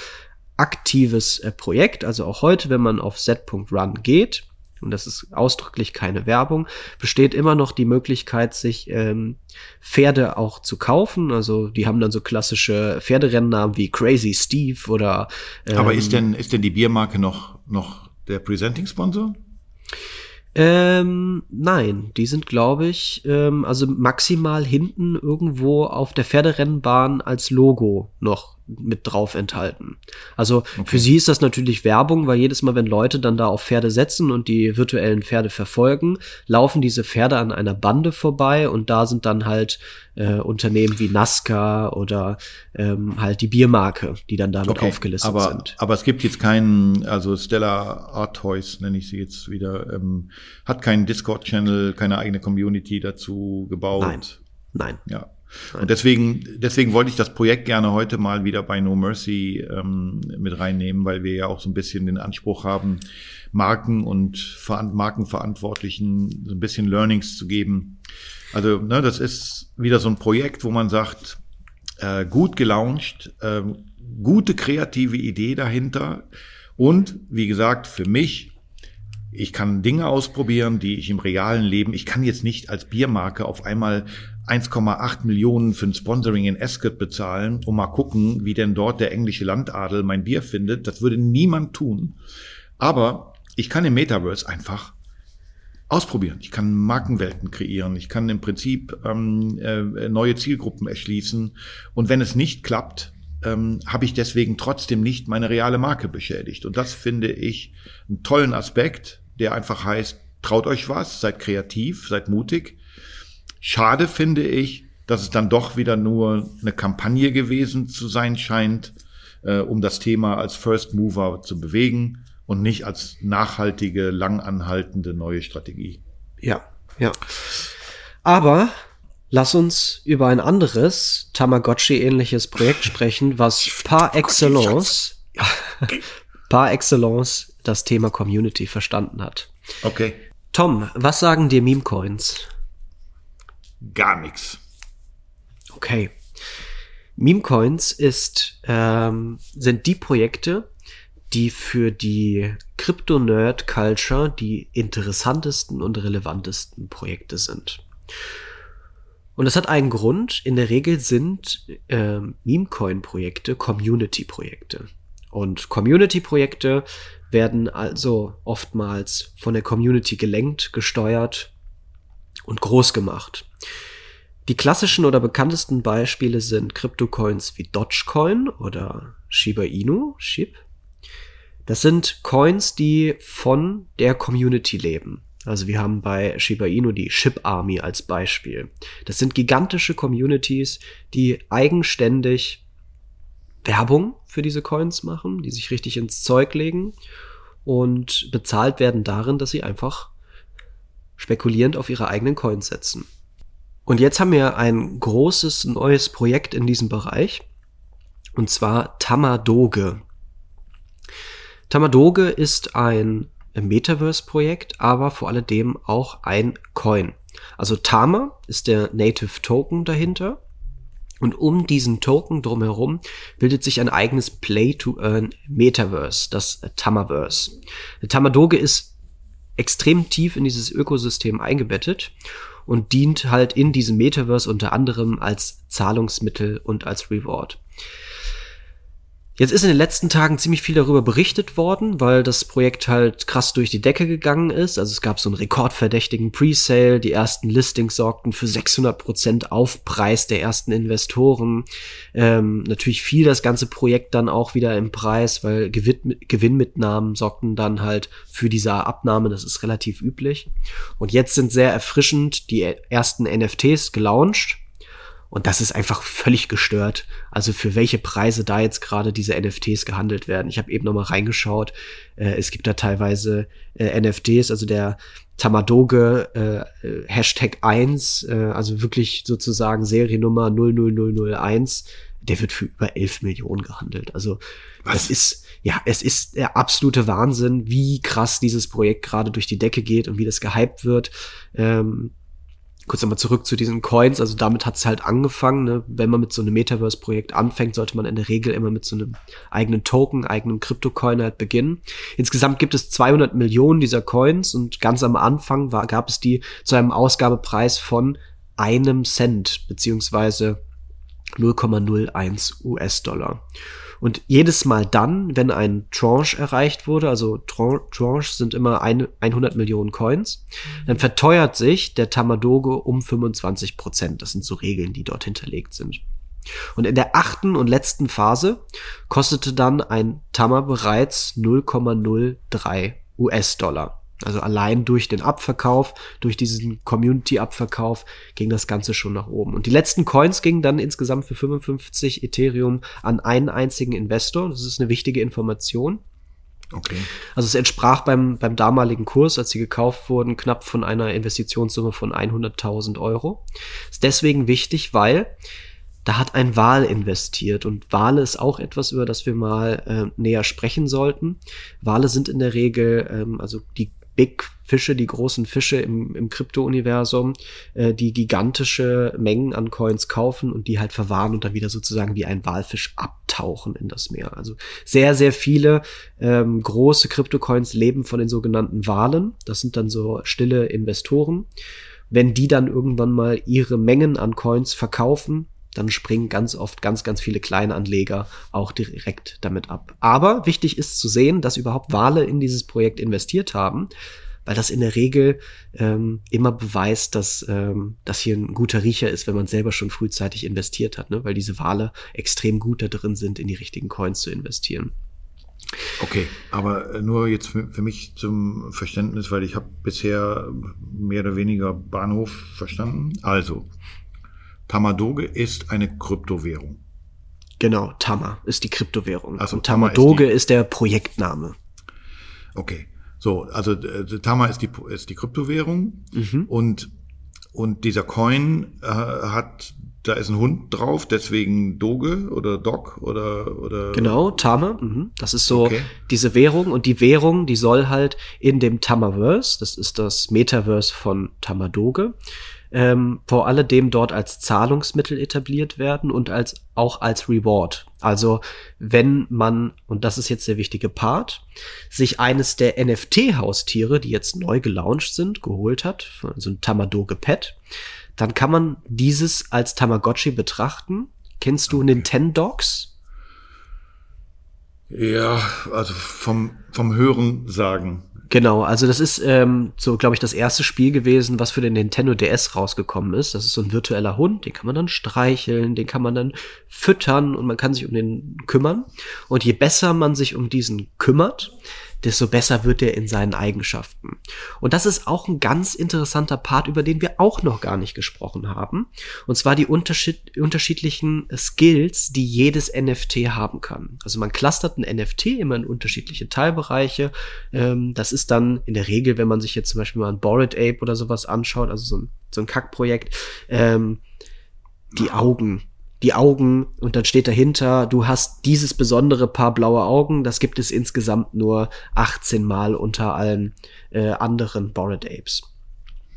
aktives äh, Projekt. Also auch heute, wenn man auf set.run geht, und das ist ausdrücklich keine Werbung, besteht immer noch die Möglichkeit, sich ähm, Pferde auch zu kaufen. Also die haben dann so klassische Pferderennnamen wie Crazy Steve oder.
Ähm, Aber ist denn ist denn die Biermarke noch noch der Presenting Sponsor?
Ähm, nein, die sind, glaube ich, ähm, also maximal hinten irgendwo auf der Pferderennbahn als Logo noch mit drauf enthalten. Also okay. für sie ist das natürlich Werbung, weil jedes Mal, wenn Leute dann da auf Pferde setzen und die virtuellen Pferde verfolgen, laufen diese Pferde an einer Bande vorbei und da sind dann halt äh, Unternehmen wie NASCAR oder ähm, halt die Biermarke, die dann damit okay. aufgelistet
aber,
sind.
Aber es gibt jetzt keinen, also Stella Art Toys nenne ich sie jetzt wieder, ähm, hat keinen Discord-Channel, keine eigene Community dazu gebaut.
Nein. Nein.
Ja. Und deswegen, deswegen wollte ich das Projekt gerne heute mal wieder bei No Mercy ähm, mit reinnehmen, weil wir ja auch so ein bisschen den Anspruch haben, Marken und Markenverantwortlichen so ein bisschen Learnings zu geben. Also, ne, das ist wieder so ein Projekt, wo man sagt, äh, gut gelauncht, äh, gute kreative Idee dahinter und wie gesagt, für mich ich kann Dinge ausprobieren, die ich im realen Leben, ich kann jetzt nicht als Biermarke auf einmal 1,8 Millionen für ein Sponsoring in Ascot bezahlen, um mal gucken, wie denn dort der englische Landadel mein Bier findet. Das würde niemand tun. Aber ich kann im Metaverse einfach ausprobieren. Ich kann Markenwelten kreieren. Ich kann im Prinzip ähm, äh, neue Zielgruppen erschließen. Und wenn es nicht klappt, ähm, habe ich deswegen trotzdem nicht meine reale Marke beschädigt. Und das finde ich einen tollen Aspekt, der einfach heißt, traut euch was, seid kreativ, seid mutig Schade finde ich, dass es dann doch wieder nur eine Kampagne gewesen zu sein scheint, äh, um das Thema als First Mover zu bewegen und nicht als nachhaltige, langanhaltende neue Strategie.
Ja, ja. Aber lass uns über ein anderes Tamagotchi-ähnliches Projekt sprechen, was par excellence, par excellence das Thema Community verstanden hat.
Okay.
Tom, was sagen dir Meme-Coins?
Gar nichts.
Okay. Memecoins ist, ähm, sind die Projekte, die für die Crypto-Nerd-Culture die interessantesten und relevantesten Projekte sind. Und das hat einen Grund. In der Regel sind äh, Memecoin-Projekte Community-Projekte. Und Community-Projekte werden also oftmals von der Community gelenkt, gesteuert und groß gemacht. Die klassischen oder bekanntesten Beispiele sind Kryptocoins wie Dogecoin oder Shiba Inu, SHIB. Das sind Coins, die von der Community leben. Also wir haben bei Shiba Inu die Ship Army als Beispiel. Das sind gigantische Communities, die eigenständig Werbung für diese Coins machen, die sich richtig ins Zeug legen und bezahlt werden darin, dass sie einfach spekulierend auf ihre eigenen Coins setzen. Und jetzt haben wir ein großes neues Projekt in diesem Bereich, und zwar Tamadoge. Tamadoge ist ein Metaverse-Projekt, aber vor allem auch ein Coin. Also Tama ist der Native Token dahinter. Und um diesen Token drumherum bildet sich ein eigenes Play-to-Earn-Metaverse, das Tamaverse. Tamadoge ist extrem tief in dieses Ökosystem eingebettet und dient halt in diesem Metaverse unter anderem als Zahlungsmittel und als Reward. Jetzt ist in den letzten Tagen ziemlich viel darüber berichtet worden, weil das Projekt halt krass durch die Decke gegangen ist. Also es gab so einen rekordverdächtigen Presale, die ersten Listings sorgten für 600 Prozent Aufpreis der ersten Investoren. Ähm, natürlich fiel das ganze Projekt dann auch wieder im Preis, weil Gewinn Gewinnmitnahmen sorgten dann halt für diese Abnahme. Das ist relativ üblich. Und jetzt sind sehr erfrischend die ersten NFTs gelauncht und das ist einfach völlig gestört. Also für welche Preise da jetzt gerade diese NFTs gehandelt werden. Ich habe eben noch mal reingeschaut. Äh, es gibt da teilweise äh, NFTs, also der Tamadoge äh, Hashtag 1, äh, also wirklich sozusagen Seriennummer 00001, der wird für über 11 Millionen gehandelt. Also Was? das ist, ja, es ist der absolute Wahnsinn, wie krass dieses Projekt gerade durch die Decke geht und wie das gehypt wird. Ähm, kurz nochmal zurück zu diesen Coins, also damit hat es halt angefangen. Ne? Wenn man mit so einem Metaverse-Projekt anfängt, sollte man in der Regel immer mit so einem eigenen Token, eigenen Krypto-Coin halt beginnen. Insgesamt gibt es 200 Millionen dieser Coins und ganz am Anfang war, gab es die zu einem Ausgabepreis von einem Cent, beziehungsweise 0,01 US-Dollar. Und jedes Mal dann, wenn ein Tranche erreicht wurde, also Tranche sind immer ein, 100 Millionen Coins, dann verteuert sich der Tamadogo um 25 Prozent. Das sind so Regeln, die dort hinterlegt sind. Und in der achten und letzten Phase kostete dann ein Tama bereits 0,03 US-Dollar. Also allein durch den Abverkauf, durch diesen Community-Abverkauf ging das Ganze schon nach oben. Und die letzten Coins gingen dann insgesamt für 55 Ethereum an einen einzigen Investor. Das ist eine wichtige Information. Okay. Also es entsprach beim, beim damaligen Kurs, als sie gekauft wurden, knapp von einer Investitionssumme von 100.000 Euro. Ist deswegen wichtig, weil da hat ein Wal investiert und Wale ist auch etwas, über das wir mal äh, näher sprechen sollten. Wale sind in der Regel, ähm, also die Big Fische, die großen Fische im, im Krypto-Universum, äh, die gigantische Mengen an Coins kaufen und die halt verwahren und dann wieder sozusagen wie ein Walfisch abtauchen in das Meer. Also sehr, sehr viele ähm, große Krypto-Coins leben von den sogenannten Walen. Das sind dann so stille Investoren. Wenn die dann irgendwann mal ihre Mengen an Coins verkaufen, dann springen ganz oft ganz, ganz viele kleine Anleger auch direkt damit ab. Aber wichtig ist zu sehen, dass überhaupt Wale in dieses Projekt investiert haben, weil das in der Regel ähm, immer beweist, dass ähm, das hier ein guter Riecher ist, wenn man selber schon frühzeitig investiert hat, ne? weil diese Wale extrem gut da drin sind, in die richtigen Coins zu investieren.
Okay, aber nur jetzt für, für mich zum Verständnis, weil ich habe bisher mehr oder weniger Bahnhof verstanden. Also, Tamadoge ist eine Kryptowährung.
Genau, Tama ist die Kryptowährung. Also Und Tamadoge ist, ist, der Projektname.
Okay. So, also äh, Tama ist die ist die Kryptowährung mhm. und und dieser Coin äh, hat da ist ein Hund drauf, deswegen Doge oder Dog oder oder
Genau, Tama, mhm. das ist so okay. diese Währung und die Währung, die soll halt in dem Tamaverse, das ist das Metaverse von Tamadoge, ähm, vor alledem dort als Zahlungsmittel etabliert werden und als auch als Reward. Also wenn man, und das ist jetzt der wichtige Part, sich eines der NFT-Haustiere, die jetzt neu gelauncht sind, geholt hat, so ein Tamadoge Pet, dann kann man dieses als Tamagotchi betrachten. Kennst du okay. Nintendogs?
Ja, also vom, vom Hören sagen.
Genau, also das ist ähm, so, glaube ich, das erste Spiel gewesen, was für den Nintendo DS rausgekommen ist. Das ist so ein virtueller Hund, den kann man dann streicheln, den kann man dann füttern und man kann sich um den kümmern. Und je besser man sich um diesen kümmert, desto besser wird er in seinen Eigenschaften. Und das ist auch ein ganz interessanter Part, über den wir auch noch gar nicht gesprochen haben. Und zwar die Unterschied unterschiedlichen Skills, die jedes NFT haben kann. Also man clustert ein NFT immer in unterschiedliche Teilbereiche. Ähm, das ist dann in der Regel, wenn man sich jetzt zum Beispiel mal ein Bored Ape oder sowas anschaut, also so ein, so ein Kackprojekt, ähm, die Augen, die Augen und dann steht dahinter, du hast dieses besondere Paar blaue Augen, das gibt es insgesamt nur 18 Mal unter allen äh, anderen Bored Apes.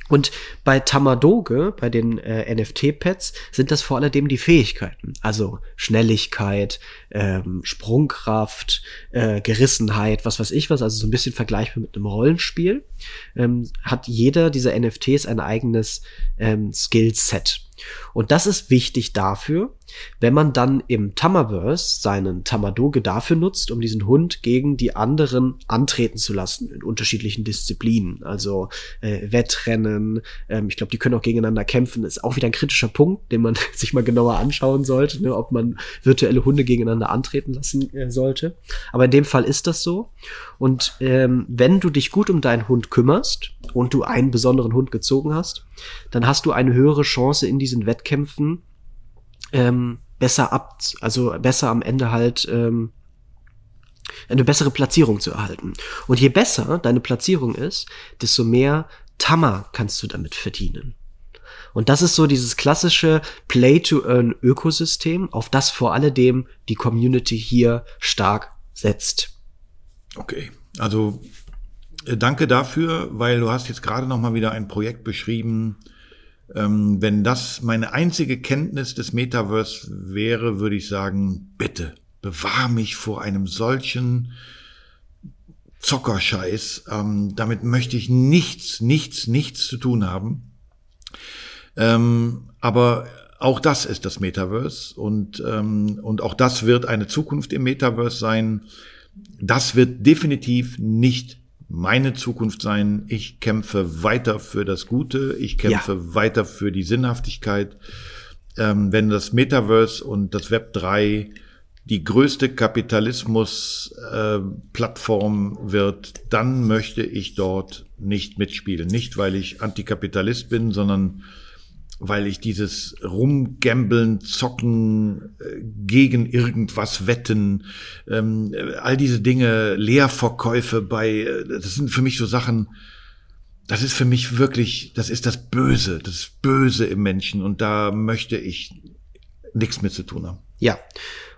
Und bei Tamadoge, bei den äh, NFT-Pads, sind das vor allem die Fähigkeiten. Also Schnelligkeit, ähm, Sprungkraft, äh, Gerissenheit, was weiß ich was, also so ein bisschen vergleichbar mit einem Rollenspiel. Ähm, hat jeder dieser NFTs ein eigenes ähm, Skillset. Und das ist wichtig dafür, wenn man dann im Tamaverse seinen Tamadoge dafür nutzt, um diesen Hund gegen die anderen antreten zu lassen in unterschiedlichen Disziplinen. Also äh, Wettrennen, ähm, ich glaube, die können auch gegeneinander kämpfen. ist auch wieder ein kritischer Punkt, den man sich mal genauer anschauen sollte, ne, ob man virtuelle Hunde gegeneinander antreten lassen äh, sollte. Aber in dem Fall ist das so. Und ähm, wenn du dich gut um deinen Hund kümmerst und du einen besonderen Hund gezogen hast, dann hast du eine höhere Chance in diesen Wettkämpfen ähm, besser ab, also besser am Ende halt ähm, eine bessere Platzierung zu erhalten. Und je besser deine Platzierung ist, desto mehr Tammer kannst du damit verdienen. Und das ist so dieses klassische Play-to-Earn-Ökosystem, auf das vor alledem die Community hier stark setzt.
Okay, also äh, danke dafür, weil du hast jetzt gerade noch mal wieder ein Projekt beschrieben. Ähm, wenn das meine einzige Kenntnis des Metaverse wäre, würde ich sagen, bitte bewahr mich vor einem solchen Zockerscheiß. Ähm, damit möchte ich nichts, nichts, nichts zu tun haben. Ähm, aber auch das ist das Metaverse und, ähm, und auch das wird eine Zukunft im Metaverse sein. Das wird definitiv nicht meine Zukunft sein. Ich kämpfe weiter für das Gute. Ich kämpfe ja. weiter für die Sinnhaftigkeit. Ähm, wenn das Metaverse und das Web 3 die größte Kapitalismus-Plattform äh, wird, dann möchte ich dort nicht mitspielen. Nicht, weil ich Antikapitalist bin, sondern weil ich dieses Rumgambeln, Zocken, äh, gegen irgendwas wetten, ähm, all diese Dinge, Leerverkäufe bei, äh, das sind für mich so Sachen, das ist für mich wirklich, das ist das Böse, das Böse im Menschen und da möchte ich nichts mit zu tun haben.
Ja.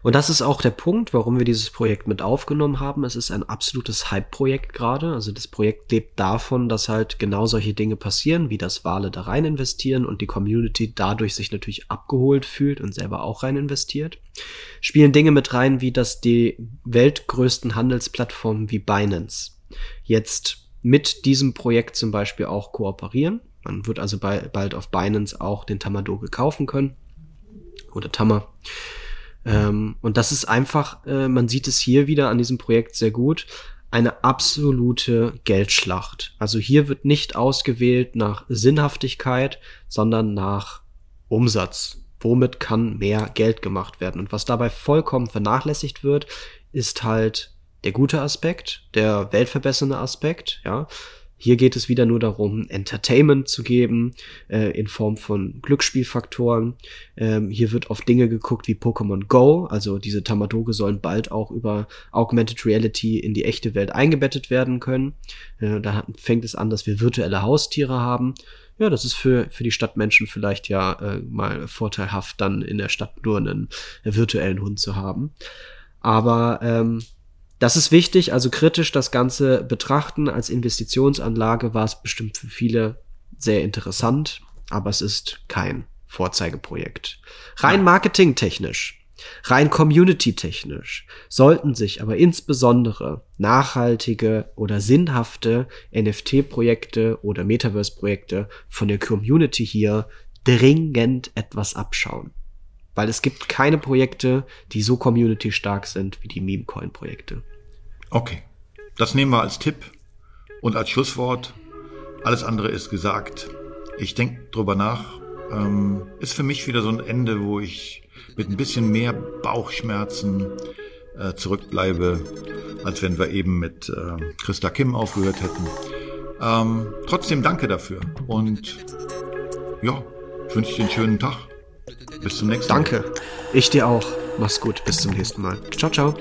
Und das ist auch der Punkt, warum wir dieses Projekt mit aufgenommen haben. Es ist ein absolutes Hype-Projekt gerade. Also das Projekt lebt davon, dass halt genau solche Dinge passieren, wie das Wale da rein investieren und die Community dadurch sich natürlich abgeholt fühlt und selber auch rein investiert. Spielen Dinge mit rein, wie dass die weltgrößten Handelsplattformen wie Binance jetzt mit diesem Projekt zum Beispiel auch kooperieren. Man wird also bald auf Binance auch den Tamadoge kaufen können. Oder Tama. Ähm, und das ist einfach, äh, man sieht es hier wieder an diesem Projekt sehr gut, eine absolute Geldschlacht. Also hier wird nicht ausgewählt nach Sinnhaftigkeit, sondern nach Umsatz. Womit kann mehr Geld gemacht werden? Und was dabei vollkommen vernachlässigt wird, ist halt der gute Aspekt, der weltverbessernde Aspekt, ja. Hier geht es wieder nur darum, Entertainment zu geben äh, in Form von Glücksspielfaktoren. Ähm, hier wird auf Dinge geguckt wie Pokémon Go, also diese Tamadoge sollen bald auch über Augmented Reality in die echte Welt eingebettet werden können. Äh, da fängt es an, dass wir virtuelle Haustiere haben. Ja, das ist für, für die Stadtmenschen vielleicht ja äh, mal vorteilhaft, dann in der Stadt nur einen äh, virtuellen Hund zu haben. Aber ähm, das ist wichtig, also kritisch das Ganze betrachten. Als Investitionsanlage war es bestimmt für viele sehr interessant, aber es ist kein Vorzeigeprojekt. Rein marketingtechnisch, rein community-technisch sollten sich aber insbesondere nachhaltige oder sinnhafte NFT-Projekte oder Metaverse-Projekte von der Community hier dringend etwas abschauen. Weil es gibt keine Projekte, die so community stark sind wie die Memecoin-Projekte.
Okay. Das nehmen wir als Tipp und als Schlusswort. Alles andere ist gesagt. Ich denke drüber nach. Ähm, ist für mich wieder so ein Ende, wo ich mit ein bisschen mehr Bauchschmerzen äh, zurückbleibe, als wenn wir eben mit äh, Christa Kim aufgehört hätten. Ähm, trotzdem danke dafür und ja, ich wünsche dir einen schönen Tag. Bis zum nächsten
Mal. Danke. Ich dir auch. Mach's gut. Bis zum nächsten Mal. Ciao, ciao.